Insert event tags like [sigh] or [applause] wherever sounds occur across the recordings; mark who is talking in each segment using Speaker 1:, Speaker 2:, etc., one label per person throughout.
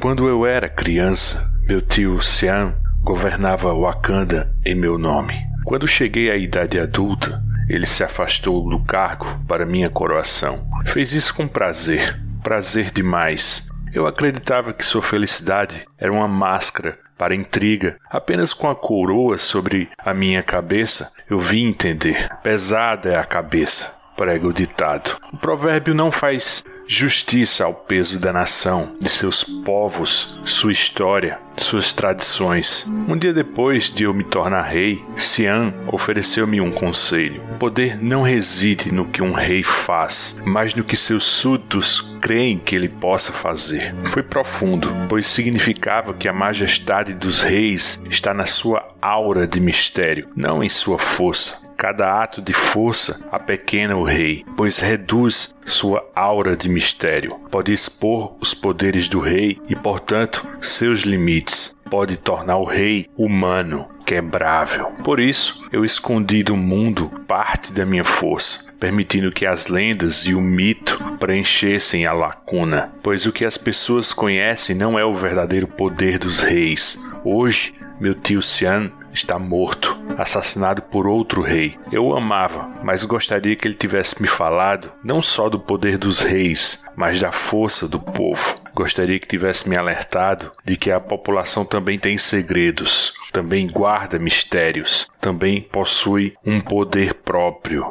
Speaker 1: Quando eu era criança, meu tio Sian governava Wakanda em meu nome. Quando cheguei à idade adulta, ele se afastou do cargo para minha coroação. Fez isso com prazer, prazer demais. Eu acreditava que sua felicidade era uma máscara para intriga. Apenas com a coroa sobre a minha cabeça eu vim entender. Pesada é a cabeça, prega o ditado. O provérbio não faz justiça ao peso da nação, de seus povos, sua história, suas tradições. Um dia depois de eu me tornar rei, Sian ofereceu-me um conselho. O poder não reside no que um rei faz, mas no que seus súditos creem que ele possa fazer. Foi profundo, pois significava que a majestade dos reis está na sua aura de mistério, não em sua força. Cada ato de força apequena o rei, pois reduz sua aura de mistério. Pode expor os poderes do rei e, portanto, seus limites. Pode tornar o rei humano, quebrável. Por isso, eu escondi do mundo parte da minha força, permitindo que as lendas e o mito preenchessem a lacuna, pois o que as pessoas conhecem não é o verdadeiro poder dos reis. Hoje, meu tio Sian está morto, assassinado por outro rei. Eu o amava, mas gostaria que ele tivesse me falado não só do poder dos reis, mas da força do povo. Gostaria que tivesse me alertado de que a população também tem segredos, também guarda mistérios, também possui um poder próprio.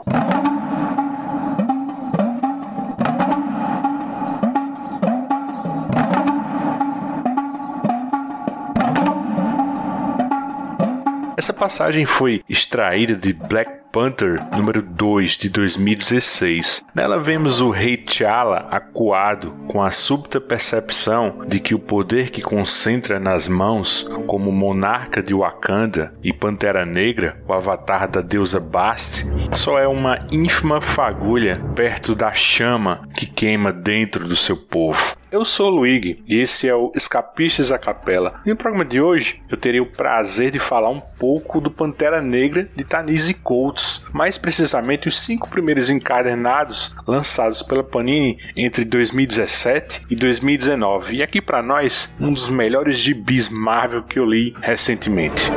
Speaker 1: Passagem foi extraída de Black Panther número 2 de 2016. Nela vemos o rei T'Challa acuado com a súbita percepção de que o poder que concentra nas mãos como monarca de Wakanda e Pantera Negra, o avatar da deusa Bast, só é uma ínfima fagulha perto da chama que queima dentro do seu povo. Eu sou o Luigi e esse é o Escapistas à Capela. E no programa de hoje eu terei o prazer de falar um pouco do Pantera Negra de Tanise Coates, mais precisamente os cinco primeiros encadernados lançados pela Panini entre 2017 e 2019. E aqui para nós, um dos melhores gibis Marvel que eu li recentemente.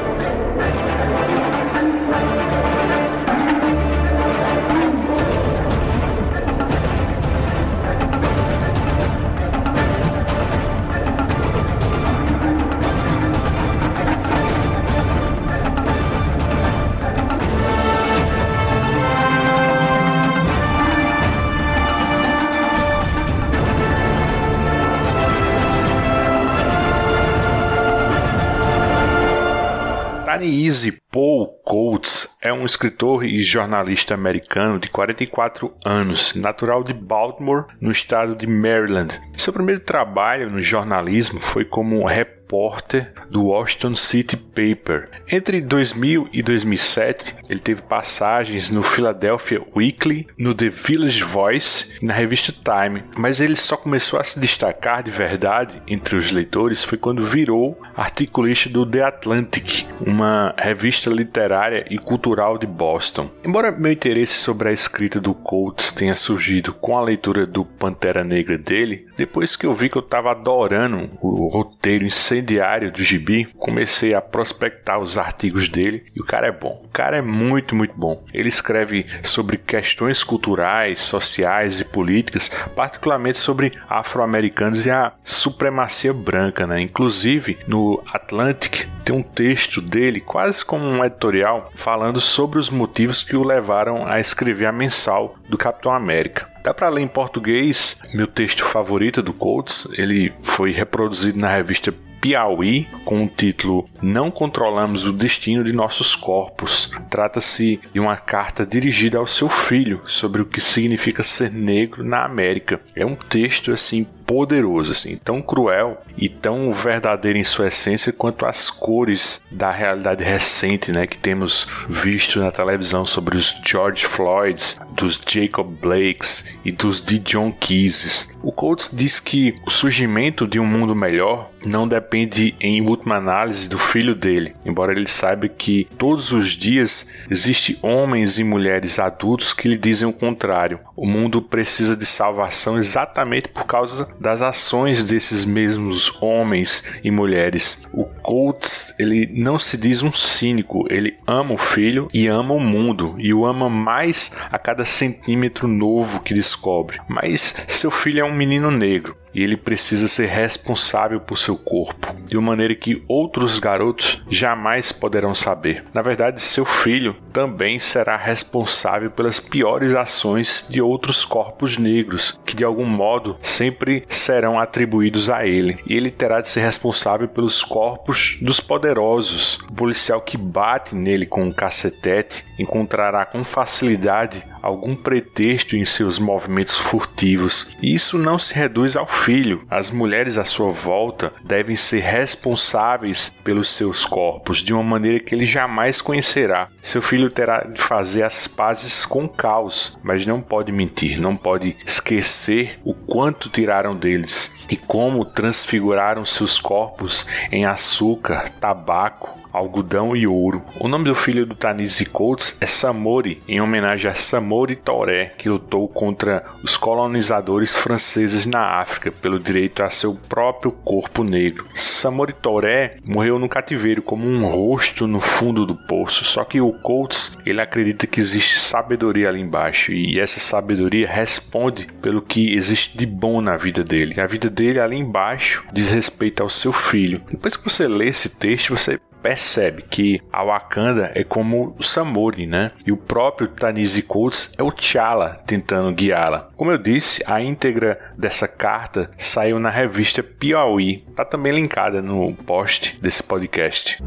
Speaker 1: Easy Paul Coates é um escritor e jornalista americano de 44 anos, natural de Baltimore, no estado de Maryland. Seu primeiro trabalho no jornalismo foi como repórter repórter do Washington City Paper. Entre 2000 e 2007, ele teve passagens no Philadelphia Weekly, no The Village Voice e na revista Time, mas ele só começou a se destacar de verdade entre os leitores foi quando virou articulista do The Atlantic, uma revista literária e cultural de Boston. Embora meu interesse sobre a escrita do Coates tenha surgido com a leitura do Pantera Negra dele, depois que eu vi que eu estava adorando o roteiro incendiário do Gibi, comecei a prospectar os artigos dele e o cara é bom. O cara é muito, muito bom. Ele escreve sobre questões culturais, sociais e políticas, particularmente sobre afro-americanos e a supremacia branca, né? Inclusive, no Atlantic tem um texto dele, quase como um editorial, falando sobre os motivos que o levaram a escrever a mensal do Capitão América. Dá para ler em português meu texto favorito do Coates. Ele foi reproduzido na revista Piauí com o título Não Controlamos o Destino de Nossos Corpos. Trata-se de uma carta dirigida ao seu filho sobre o que significa ser negro na América. É um texto assim poderoso, assim, tão cruel e tão verdadeiro em sua essência quanto as cores da realidade recente, né, que temos visto na televisão sobre os George Floyds, dos Jacob Blakes e dos D. John Keys. O Coates diz que o surgimento de um mundo melhor não depende em última análise do filho dele, embora ele saiba que todos os dias existem homens e mulheres adultos que lhe dizem o contrário. O mundo precisa de salvação exatamente por causa das ações desses mesmos homens e mulheres. O Coates, ele não se diz um cínico, ele ama o filho e ama o mundo e o ama mais a cada centímetro novo que descobre. Mas seu filho é um menino negro e ele precisa ser responsável por seu corpo, de uma maneira que outros garotos jamais poderão saber. Na verdade, seu filho também será responsável pelas piores ações de outros corpos negros, que de algum modo sempre serão atribuídos a ele, e ele terá de ser responsável pelos corpos dos poderosos. O policial que bate nele com um cacetete encontrará com facilidade algum pretexto em seus movimentos furtivos. E isso não se reduz ao filho. As mulheres à sua volta devem ser responsáveis pelos seus corpos de uma maneira que ele jamais conhecerá. Seu filho terá de fazer as pazes com o caos, mas não pode mentir, não pode esquecer o quanto tiraram deles e como transfiguraram seus corpos em açúcar, tabaco, algodão e ouro. O nome do filho do Tanisi Coates é Samori, em homenagem a Samori Toré, que lutou contra os colonizadores franceses na África pelo direito a seu próprio corpo negro. Samori Toré morreu no cativeiro como um rosto no fundo do poço, só que o Coates, ele acredita que existe sabedoria ali embaixo e essa sabedoria responde pelo que existe de bom na vida dele. A vida dele ali embaixo diz respeito ao seu filho. Depois que você lê esse texto, você percebe que a Wakanda é como o Samori, né? E o próprio Tanisi Coates é o T'Challa tentando guiá-la. Como eu disse, a íntegra dessa carta saiu na revista Piauí. Tá também linkada no post desse podcast.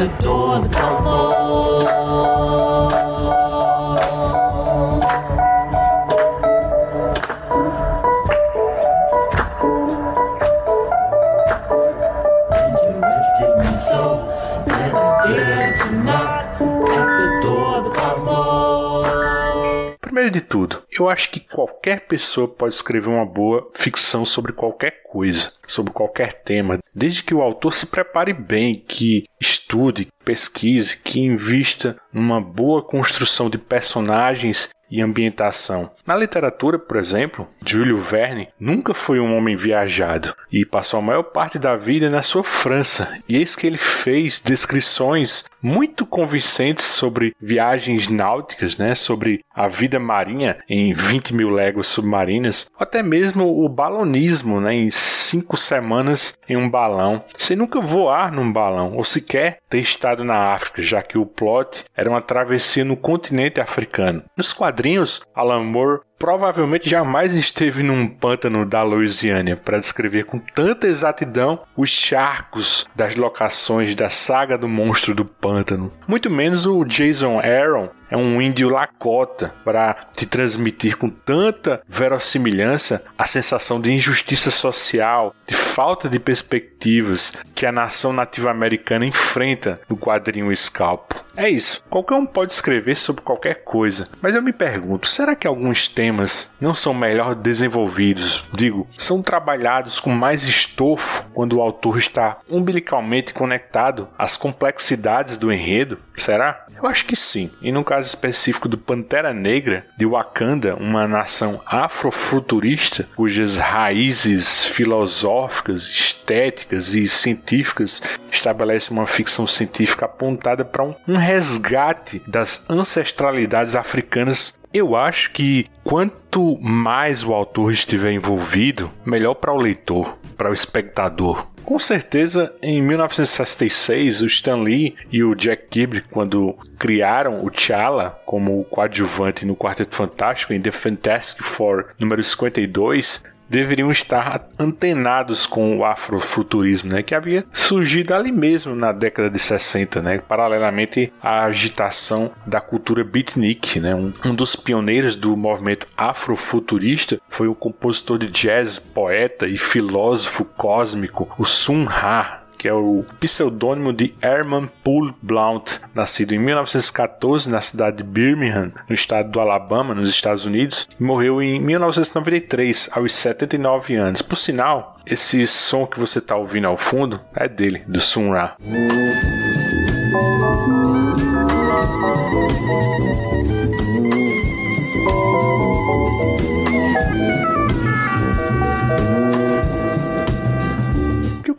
Speaker 1: at eu acho que qualquer pessoa pode escrever uma boa ficção sobre qualquer coisa, sobre qualquer tema, desde que o autor se prepare bem, que estude, pesquise, que invista numa boa construção de personagens e ambientação. Na literatura, por exemplo, Júlio Verne nunca foi um homem viajado e passou a maior parte da vida na sua França. E eis que ele fez descrições muito convincentes sobre viagens náuticas, né, sobre a vida marinha em 20 mil léguas submarinas, até mesmo o balonismo, né, em cinco semanas em um balão, sem nunca voar num balão, ou Okay ter estado na África, já que o plot era uma travessia no continente africano. Nos quadrinhos, Alan Moore provavelmente jamais esteve num pântano da Louisiana para descrever com tanta exatidão os charcos das locações da saga do monstro do pântano. Muito menos o Jason Aaron é um índio Lakota para te transmitir com tanta verossimilhança a sensação de injustiça social, de falta de perspectivas que a nação nativa americana enfrenta no quadrinho Scalpo. É isso. Qualquer um pode escrever sobre qualquer coisa, mas eu me pergunto, será que alguns temas não são melhor desenvolvidos? Digo, são trabalhados com mais estofo quando o autor está umbilicalmente conectado às complexidades do enredo? Será? Eu acho que sim. E no caso específico do Pantera Negra, de Wakanda, uma nação afrofuturista, cujas raízes filosóficas, estéticas e científicas estabelecem uma ficção científica apontada para um, um resgate das ancestralidades africanas eu acho que quanto mais o autor estiver envolvido, melhor para o leitor, para o espectador. Com certeza, em 1966, o Stan Lee e o Jack Kirby, quando criaram o T'Challa como coadjuvante no Quarteto Fantástico em The Fantastic Four número 52, deveriam estar antenados com o afrofuturismo, né, que havia surgido ali mesmo na década de 60, né, paralelamente à agitação da cultura beatnik. Né, um, um dos pioneiros do movimento afrofuturista foi o compositor de jazz, poeta e filósofo cósmico, o Sun Ra, que é o pseudônimo de Herman Poole Blount, nascido em 1914 na cidade de Birmingham, no estado do Alabama, nos Estados Unidos, e morreu em 1993, aos 79 anos. Por sinal, esse som que você está ouvindo ao fundo é dele, do Sun Ra.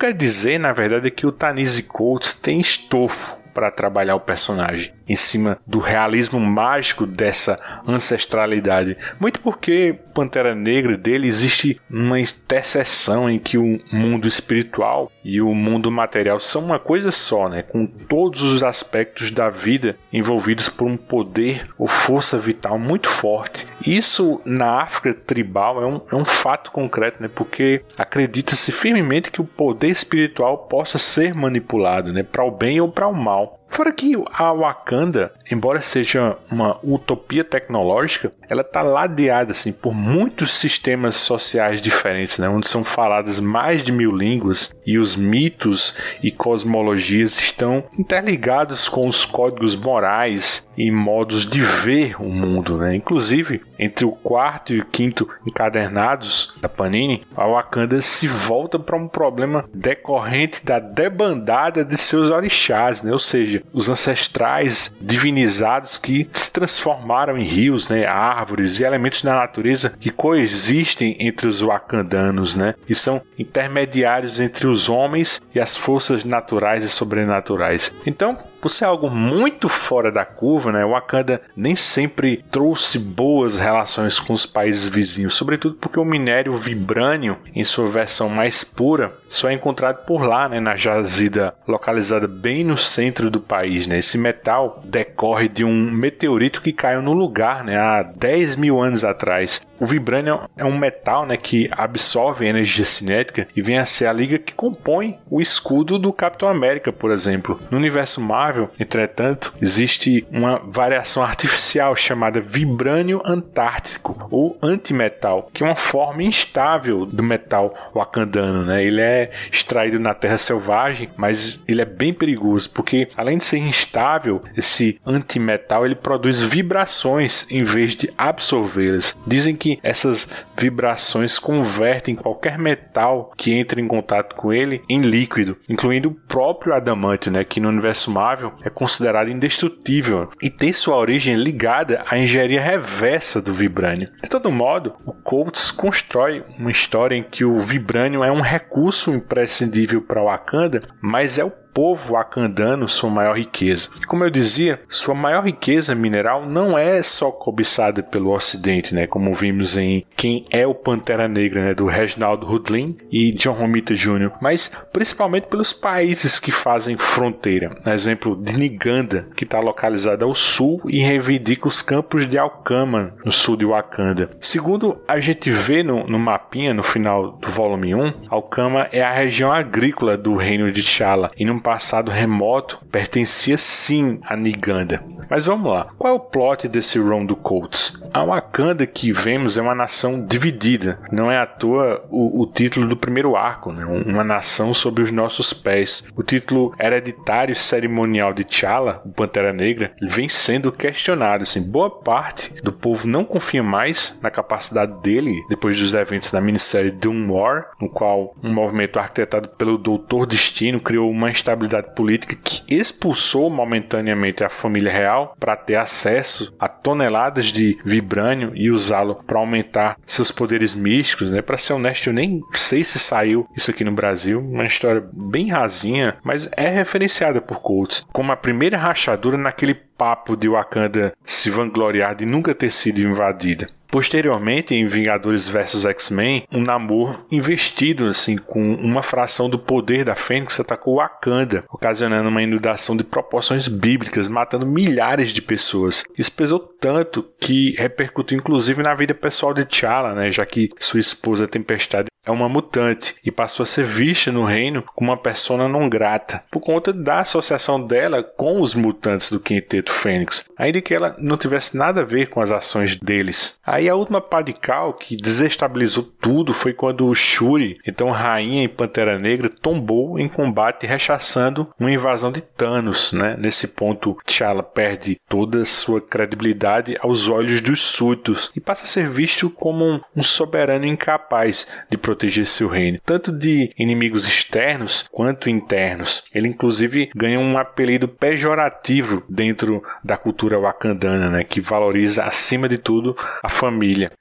Speaker 1: Quer dizer, na verdade, é que o Tanise Coates tem estofo para trabalhar o personagem em cima do realismo mágico dessa ancestralidade. Muito porque Pantera Negra dele existe uma interseção em que o mundo espiritual e o mundo material são uma coisa só, né? Com todos os aspectos da vida envolvidos por um poder ou força vital muito forte. Isso na África tribal é um, é um fato concreto, né? Porque acredita-se firmemente que o poder espiritual possa ser manipulado, né? Para o bem ou para o mal. now Fora que a Wakanda, embora seja uma utopia tecnológica, ela está ladeada assim por muitos sistemas sociais diferentes, né, onde são faladas mais de mil línguas e os mitos e cosmologias estão interligados com os códigos morais e modos de ver o mundo. Né? Inclusive, entre o quarto e o quinto encadernados da Panini, a Wakanda se volta para um problema decorrente da debandada de seus orixás, né? ou seja, os ancestrais divinizados que se transformaram em rios, né, árvores e elementos da natureza que coexistem entre os wakandanos, né, e são intermediários entre os homens e as forças naturais e sobrenaturais. Então, por ser algo muito fora da curva, né, Wakanda nem sempre trouxe boas relações com os países vizinhos, sobretudo porque o minério vibrânio, em sua versão mais pura, só é encontrado por lá, né, na jazida localizada bem no centro do país. Né. Esse metal decorre de um meteorito que caiu no lugar né, há 10 mil anos atrás. O vibrânio é um metal né, que absorve energia cinética e vem a ser a liga que compõe o escudo do Capitão América, por exemplo. No universo Marvel, entretanto, existe uma variação artificial chamada vibrânio antártico ou antimetal, que é uma forma instável do metal wakandano. Né? Ele é extraído na terra selvagem, mas ele é bem perigoso porque, além de ser instável, esse antimetal ele produz vibrações em vez de absorvê-las. Dizem que essas vibrações convertem qualquer metal que entre em contato com ele em líquido, incluindo o próprio adamantio, né, que no universo Marvel é considerado indestrutível e tem sua origem ligada à engenharia reversa do vibrânio. De todo modo, o Coates constrói uma história em que o vibrânio é um recurso imprescindível para Wakanda, mas é o povo acandano sua maior riqueza. Como eu dizia, sua maior riqueza mineral não é só cobiçada pelo Ocidente, né, como vimos em Quem é o Pantera Negra, né, do Reginaldo Rudlin e John Romita Jr., mas principalmente pelos países que fazem fronteira. Exemplo de Niganda, que está localizada ao sul e reivindica os campos de Alcama, no sul de Wakanda. Segundo a gente vê no, no mapinha no final do volume 1, Alcama é a região agrícola do reino de T'Challa e num passado remoto pertencia sim a Niganda. Mas vamos lá, qual é o plot desse Rondo Colts? A Wakanda que vemos é uma nação dividida, não é à toa o, o título do primeiro arco, né? uma nação sob os nossos pés. O título hereditário cerimonial de T'Challa, o Pantera Negra, vem sendo questionado. Assim, boa parte do povo não confia mais na capacidade dele depois dos eventos da minissérie Doom War, no qual um movimento arquitetado pelo Doutor Destino criou uma instabilidade política que expulsou momentaneamente a família real para ter acesso a toneladas de vibrânio e usá-lo para aumentar seus poderes místicos, né? Para ser honesto, eu nem sei se saiu isso aqui no Brasil, uma história bem rasinha, mas é referenciada por Coates como a primeira rachadura naquele papo de Wakanda se vangloriar de nunca ter sido invadida. Posteriormente, em Vingadores vs X-Men, um Namor investido assim com uma fração do poder da Fênix atacou Wakanda, ocasionando uma inundação de proporções bíblicas, matando milhares de pessoas. Isso pesou tanto que repercutiu inclusive na vida pessoal de T'Challa, né, já que sua esposa Tempestade é uma mutante e passou a ser vista no reino como uma persona não grata, por conta da associação dela com os mutantes do Quinteto Fênix, ainda que ela não tivesse nada a ver com as ações deles. Aí a última pá de cal que desestabilizou tudo foi quando Shuri, então rainha e Pantera Negra, tombou em combate rechaçando uma invasão de Thanos, né? Nesse ponto, T'Challa perde toda a sua credibilidade aos olhos dos súditos e passa a ser visto como um, um soberano incapaz de proteger seu reino, tanto de inimigos externos quanto internos. Ele inclusive ganha um apelido pejorativo dentro da cultura wakandana, né, que valoriza acima de tudo a família.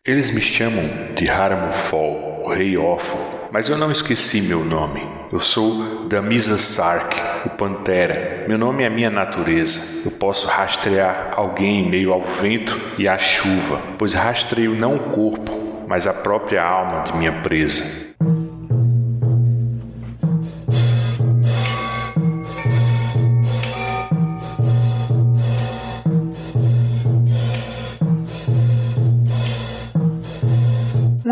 Speaker 1: Eles me chamam de Haramufol, o rei órfão, mas eu não esqueci meu nome. Eu sou Damisa Sark, o Pantera. Meu nome é minha natureza. Eu posso rastrear alguém em meio ao vento e à chuva, pois rastreio não o corpo, mas a própria alma de minha presa.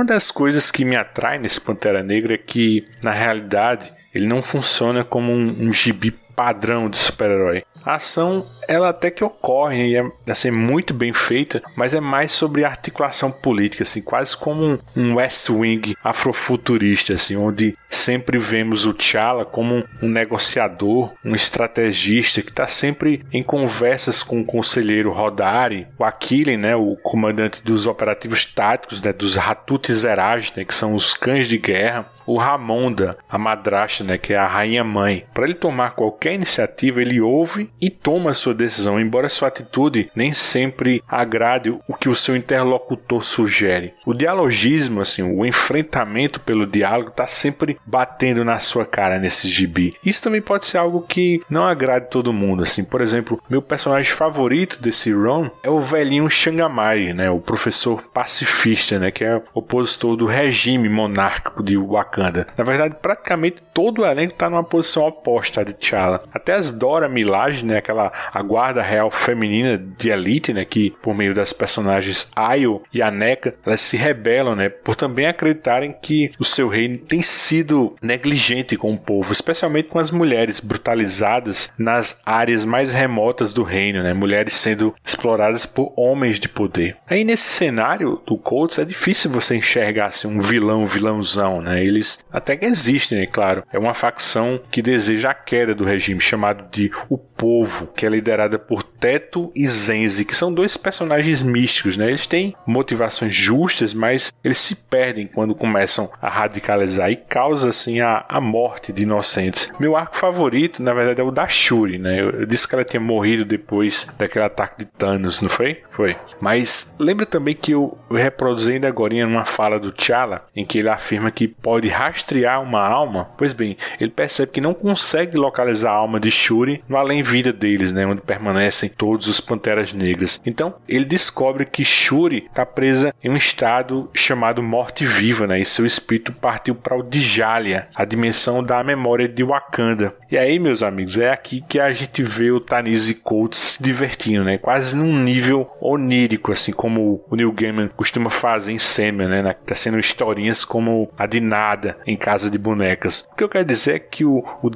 Speaker 1: Das coisas que me atrai nesse Pantera Negra é que, na realidade, ele não funciona como um, um gibi padrão de super-herói. A ação ela até que ocorre e é assim, muito bem feita, mas é mais sobre articulação política, assim, quase como um West Wing afrofuturista, assim, onde sempre vemos o T'Challa como um negociador, um estrategista que está sempre em conversas com o conselheiro Rodari, o Aquile, né, o comandante dos operativos táticos, né, dos Hatut Zeraj, né, que são os cães de guerra, o Ramonda, a madrasta, né, que é a rainha mãe. Para ele tomar qualquer iniciativa, ele ouve e toma sua decisão, embora sua atitude nem sempre agrade o que o seu interlocutor sugere. O dialogismo, assim, o enfrentamento pelo diálogo está sempre batendo na sua cara nesse gibi. Isso também pode ser algo que não agrade todo mundo, assim. Por exemplo, meu personagem favorito desse Ron é o velhinho Shangamai, né, o professor pacifista, né, que é opositor do regime monárquico de Wakanda. Na verdade, praticamente todo o elenco está numa posição oposta de T'Challa. Até as Dora Milaje, né, aquela a guarda real feminina de elite, né, que por meio das personagens Ayo e Aneka, elas se rebelam, né, por também acreditarem que o seu reino tem sido negligente com o povo, especialmente com as mulheres brutalizadas nas áreas mais remotas do reino, né, mulheres sendo exploradas por homens de poder. Aí nesse cenário do Colts é difícil você enxergar assim, um vilão, vilãozão, né? Eles até que existem, é claro. É uma facção que deseja a queda do regime chamado de o povo, que é liderada por Teto e Zenzi, que são dois personagens místicos, né? Eles têm motivações justas, mas eles se perdem quando começam a radicalizar e causa assim a, a morte de inocentes. Meu arco favorito, na verdade, é o da Shuri, né? Eu, eu disse que ela tinha morrido depois daquele ataque de Thanos, não foi? Foi. Mas lembra também que eu, eu reproduzi ainda agora uma fala do T'Challa, em que ele afirma que pode rastrear uma alma. Pois bem, ele percebe que não consegue localizar a alma de Shuri no além-vida deles, né? Onde permanecem todos os Panteras Negras. Então, ele descobre que Shuri está presa em um estado chamado morte-viva, né? E seu espírito partiu para o Djalia, a dimensão da memória de Wakanda. E aí, meus amigos, é aqui que a gente vê o Tanise Coates se divertindo, né? Quase num nível onírico, assim como o Neil Gaiman costuma fazer em Sandman, né? Sendo historinhas como a de Nada em Casa de Bonecas. O que eu quero dizer é que o, o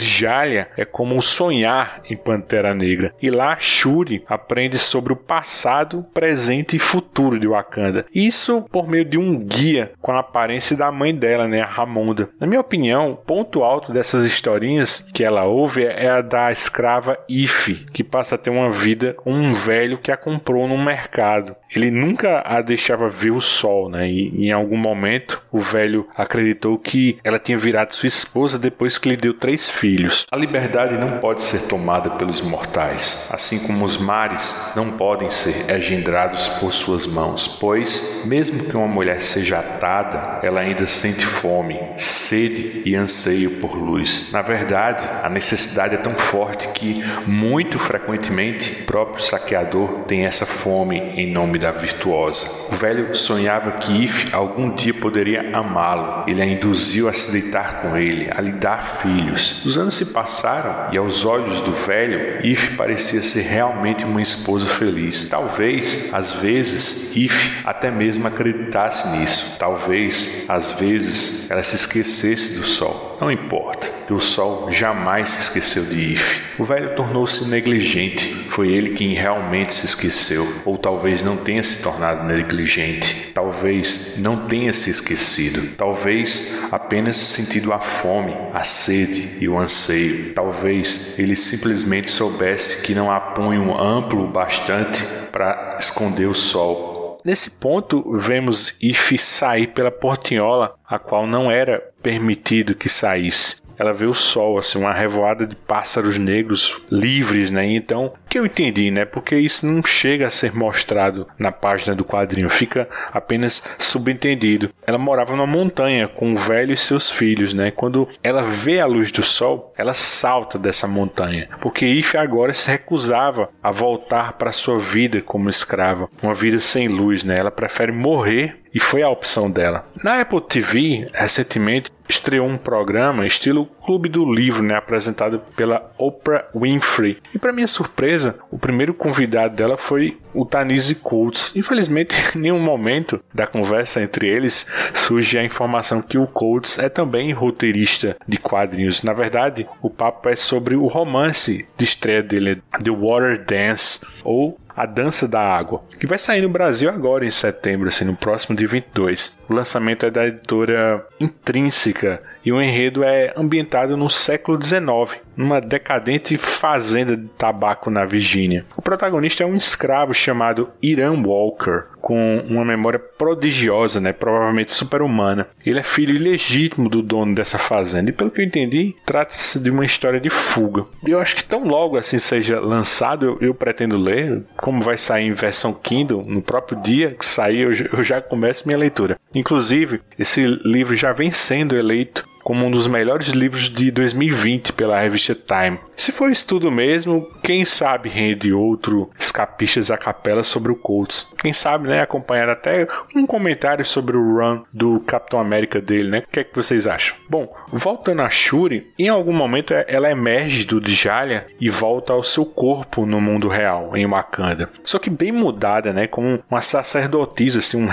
Speaker 1: é como um sonhar em Pantera Negra. E lá Shuri aprende sobre o passado, presente e futuro de Wakanda. Isso por meio de um guia com a aparência da mãe dela, né, a Ramonda. Na minha opinião, o ponto alto dessas historinhas que ela ouve é a da escrava Ife, que passa a ter uma vida um velho que a comprou no mercado. Ele nunca a deixava ver o sol, né? E em algum momento o velho acreditou que ela tinha virado sua esposa depois que lhe deu três filhos. A liberdade não pode ser tomada pelos mortais, assim como os mares não podem ser engendrados por suas mãos, pois, mesmo que uma mulher seja atada, ela ainda sente fome, sede e anseio por luz. Na verdade, a necessidade é tão forte que, muito frequentemente, o próprio saqueador tem essa fome em nome da virtuosa. O velho sonhava que If algum dia poderia amá-lo. Ele a induziu a se deitar com ele, a lhe dar filhos. Os anos se passaram e, aos olhos do velho, If parecia ser realmente uma esposa feliz. Talvez, às vezes, If até mesmo acreditasse nisso. Talvez, às vezes, ela se esquecesse do sol. Não importa, que o sol jamais se esqueceu de If. O velho tornou-se negligente. Foi ele quem realmente se esqueceu, ou talvez não tenha se tornado negligente. Talvez não tenha se esquecido. Talvez apenas sentido a fome, a sede e o anseio. Talvez ele simplesmente soubesse que não há punho amplo bastante para esconder o sol. Nesse ponto, vemos If sair pela portinhola, a qual não era permitido que saísse ela vê o sol, assim, uma revoada de pássaros negros livres, né? Então, que eu entendi, né? Porque isso não chega a ser mostrado na página do quadrinho, fica apenas subentendido. Ela morava numa montanha com o velho e seus filhos, né? Quando ela vê a luz do sol, ela salta dessa montanha, porque Ife agora se recusava a voltar para sua vida como escrava, uma vida sem luz, né? Ela prefere morrer e foi a opção dela. Na Apple TV, recentemente, estreou um programa estilo Clube do Livro, né, apresentado pela Oprah Winfrey. E para minha surpresa, o primeiro convidado dela foi o Tanise Coates. Infelizmente, [laughs] em nenhum momento da conversa entre eles surge a informação que o Coates é também roteirista de quadrinhos. Na verdade, o papo é sobre o romance de estreia dele, The Water Dance, ou a Dança da Água, que vai sair no Brasil agora em setembro, assim, no próximo de 22. O lançamento é da editora Intrínseca e o enredo é ambientado no século XIX, numa decadente fazenda de tabaco na Virgínia. O protagonista é um escravo chamado Iran Walker, com uma memória prodigiosa, né, provavelmente super-humana. Ele é filho ilegítimo do dono dessa fazenda e, pelo que eu entendi, trata-se de uma história de fuga. Eu acho que tão logo assim seja lançado, eu, eu pretendo ler, como vai sair em versão Kindle, no próprio dia que sair, eu, eu já começo minha leitura. Inclusive, esse livro já vem sendo eleito como um dos melhores livros de 2020 pela revista Time. Se for isso tudo mesmo, quem sabe rende outro escapistas a capela sobre o Colts. Quem sabe, né, acompanhar até um comentário sobre o run do Capitão América dele, né? O que é que vocês acham? Bom, voltando a Shuri, em algum momento ela emerge do Djalia e volta ao seu corpo no mundo real, em Wakanda. Só que bem mudada, né, como uma sacerdotisa, assim, um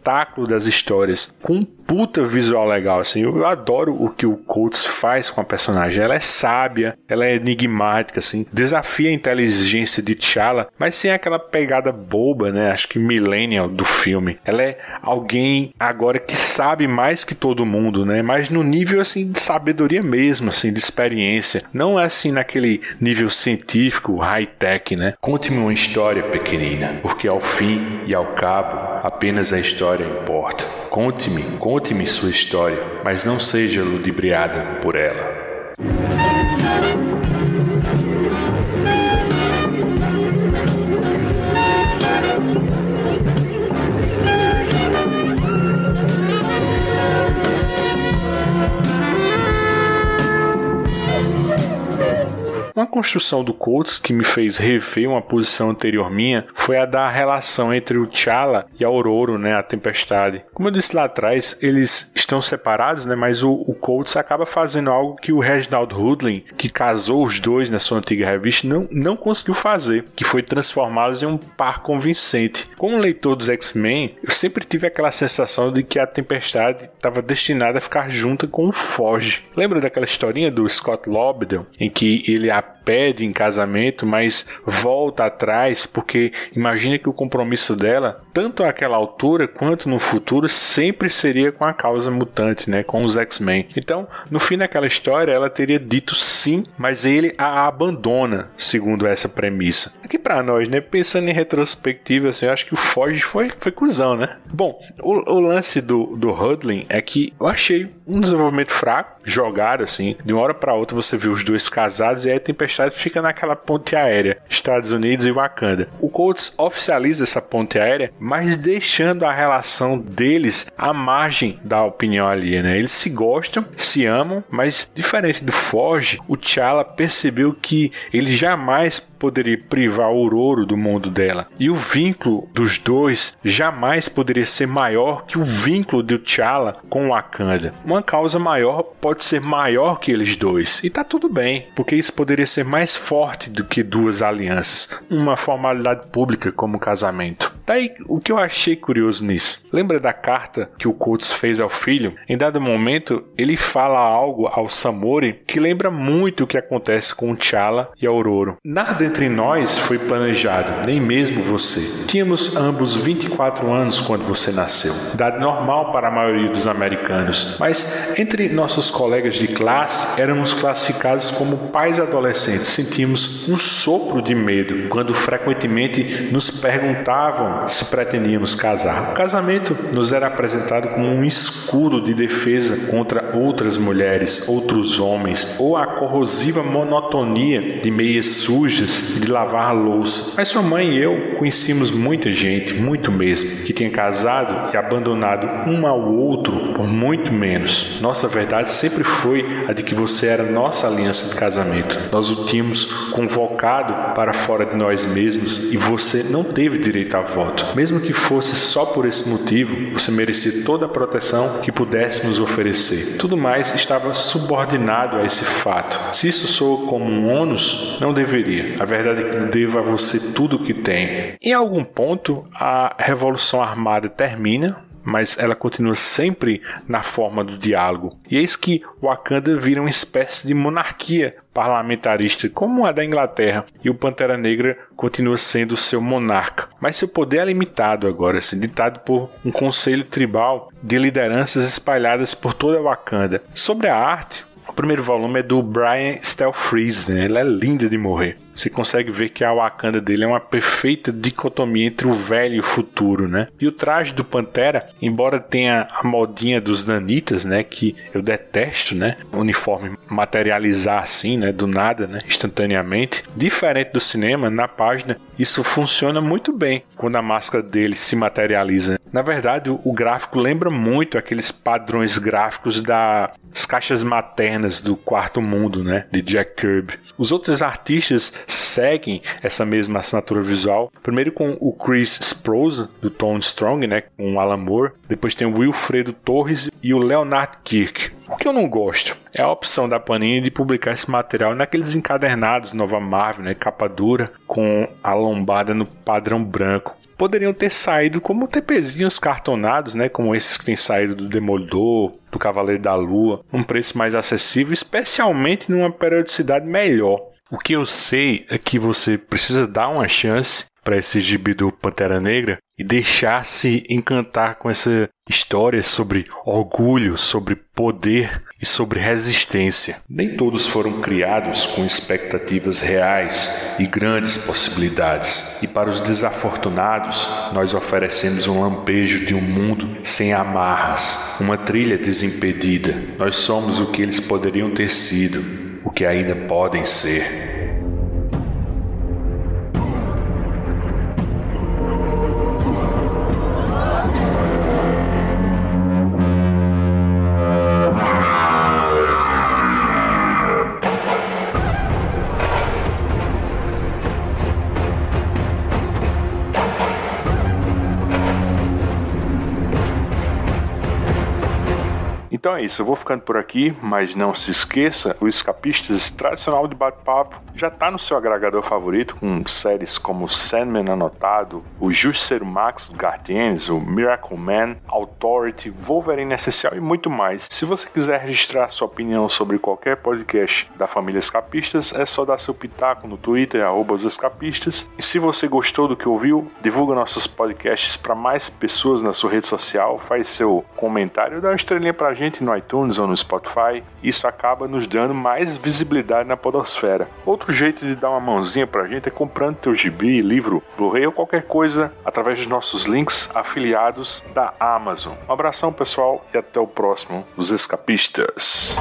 Speaker 1: receptáculo das histórias, com um puta visual legal, assim. Eu adoro o que o Coates faz com a personagem. Ela é sábia, ela é enigmática, assim. Desafia a inteligência de T'Challa, mas sem aquela pegada boba, né? Acho que millennial do filme. Ela é alguém agora que sabe mais que todo mundo, né? Mas no nível, assim, de sabedoria mesmo, assim, de experiência. Não é, assim, naquele nível científico, high-tech, né? Conte-me uma história pequenina, porque ao fim e ao cabo, apenas a história importa. Conte-me, conte-me sua história, mas não seja ludibriada por ela. Construção do Colts que me fez rever uma posição anterior minha foi a da relação entre o T'Challa e a Aurora, né, a Tempestade. Como eu disse lá atrás, eles estão separados, né, mas o, o Colts acaba fazendo algo que o Reginald Hudlin, que casou os dois na sua antiga revista, não, não conseguiu fazer, que foi transformá-los em um par convincente. Como leitor dos X-Men, eu sempre tive aquela sensação de que a Tempestade estava destinada a ficar junto com o Foge. Lembra daquela historinha do Scott Lobdell, em que ele pede em casamento, mas volta atrás porque imagina que o compromisso dela, tanto àquela altura quanto no futuro, sempre seria com a causa mutante, né, com os X-Men. Então, no fim daquela história, ela teria dito sim, mas ele a abandona, segundo essa premissa. Aqui para nós, né, pensando em retrospectiva, assim, eu acho que o Forge foi foi cuzão, né? Bom, o, o lance do do Hudlin é que eu achei um desenvolvimento fraco, jogaram assim, de uma hora para outra você viu os dois casados e aí tem Tempestade fica naquela ponte aérea, Estados Unidos e Wakanda. O Colts oficializa essa ponte aérea, mas deixando a relação deles à margem da opinião alheia, né? Eles se gostam, se amam, mas diferente do Forge, o T'Challa percebeu que ele jamais poderia privar o Ororo do mundo dela. E o vínculo dos dois jamais poderia ser maior que o vínculo do T'Challa com Wakanda. Uma causa maior pode ser maior que eles dois. E tá tudo bem, porque isso poderia ser mais forte do que duas alianças, uma formalidade pública como casamento. Daí, o que eu achei curioso nisso? Lembra da carta que o Coates fez ao filho? Em dado momento, ele fala algo ao Samori que lembra muito o que acontece com T'Challa e Aurora. Nada entre nós foi planejado, nem mesmo você. Tínhamos ambos 24 anos quando você nasceu, idade normal para a maioria dos americanos, mas entre nossos colegas de classe éramos classificados como pais adolescentes. Sentimos um sopro de medo quando frequentemente nos perguntavam se pretendíamos casar. O casamento nos era apresentado como um escudo de defesa contra outras mulheres, outros homens, ou a corrosiva monotonia de meias sujas de lavar louça. Mas sua mãe e eu conhecíamos muita gente, muito mesmo, que tinha casado e abandonado um ao outro por muito menos. Nossa verdade sempre foi a de que você era nossa aliança de casamento. Nós o tínhamos convocado para fora de nós mesmos e você não teve direito a voto. Mesmo que fosse só por esse motivo, você merecia toda a proteção que pudéssemos oferecer. Tudo mais estava subordinado a esse fato. Se isso soa como um ônus, não deveria. A verdade é que devo a você tudo o que tem. Em algum ponto, a revolução armada termina, mas ela continua sempre na forma do diálogo. E eis que Wakanda vira uma espécie de monarquia parlamentarista, como a da Inglaterra, e o Pantera Negra continua sendo seu monarca. Mas seu poder é limitado agora, assim, ditado por um conselho tribal de lideranças espalhadas por toda Wakanda. Sobre a arte, o primeiro volume é do Brian Stelfreeze, né? Ela é linda de morrer você consegue ver que a Wakanda dele é uma perfeita dicotomia entre o velho e o futuro, né? E o traje do Pantera, embora tenha a modinha dos Danitas, né, que eu detesto, né, o uniforme materializar assim, né, do nada, né, instantaneamente, diferente do cinema, na página, isso funciona muito bem quando a máscara dele se materializa. Na verdade, o gráfico lembra muito aqueles padrões gráficos das caixas maternas do Quarto Mundo, né, de Jack Kirby. Os outros artistas seguem essa mesma assinatura visual. Primeiro com o Chris Sprouse, do Tone Strong, né, com o Alan Moore. Depois tem o Wilfredo Torres e o Leonard Kirk. O que eu não gosto é a opção da Panini de publicar esse material naqueles encadernados Nova Marvel, né, capa dura, com a lombada no padrão branco poderiam ter saído como TPzinhos cartonados, né, como esses que têm saído do Demolidor, do Cavaleiro da Lua, um preço mais acessível, especialmente numa periodicidade melhor. O que eu sei é que você precisa dar uma chance para esse gibi do Pantera Negra e deixar-se encantar com essa história sobre orgulho, sobre poder e sobre resistência. Nem todos foram criados com expectativas reais e grandes possibilidades. E para os desafortunados, nós oferecemos um lampejo de um mundo sem amarras, uma trilha desimpedida. Nós somos o que eles poderiam ter sido o que ainda podem ser. Então é isso, eu vou ficando por aqui, mas não se esqueça, o Escapistas tradicional de bate-papo já está no seu agregador favorito, com séries como Sandman Anotado, o Justiceiro Max do Gartienes, o Miracle Man, Authority, Wolverine Essencial e muito mais. Se você quiser registrar sua opinião sobre qualquer podcast da família Escapistas, é só dar seu pitaco no Twitter, arroba os escapistas. E se você gostou do que ouviu, divulga nossos podcasts para mais pessoas na sua rede social, faz seu comentário, dá uma estrelinha pra gente no iTunes ou no Spotify, isso acaba nos dando mais visibilidade na podosfera. Outro jeito de dar uma mãozinha pra gente é comprando teu gibi, livro, Blu-ray ou qualquer coisa através dos nossos links afiliados da Amazon. Um abração pessoal e até o próximo, os escapistas.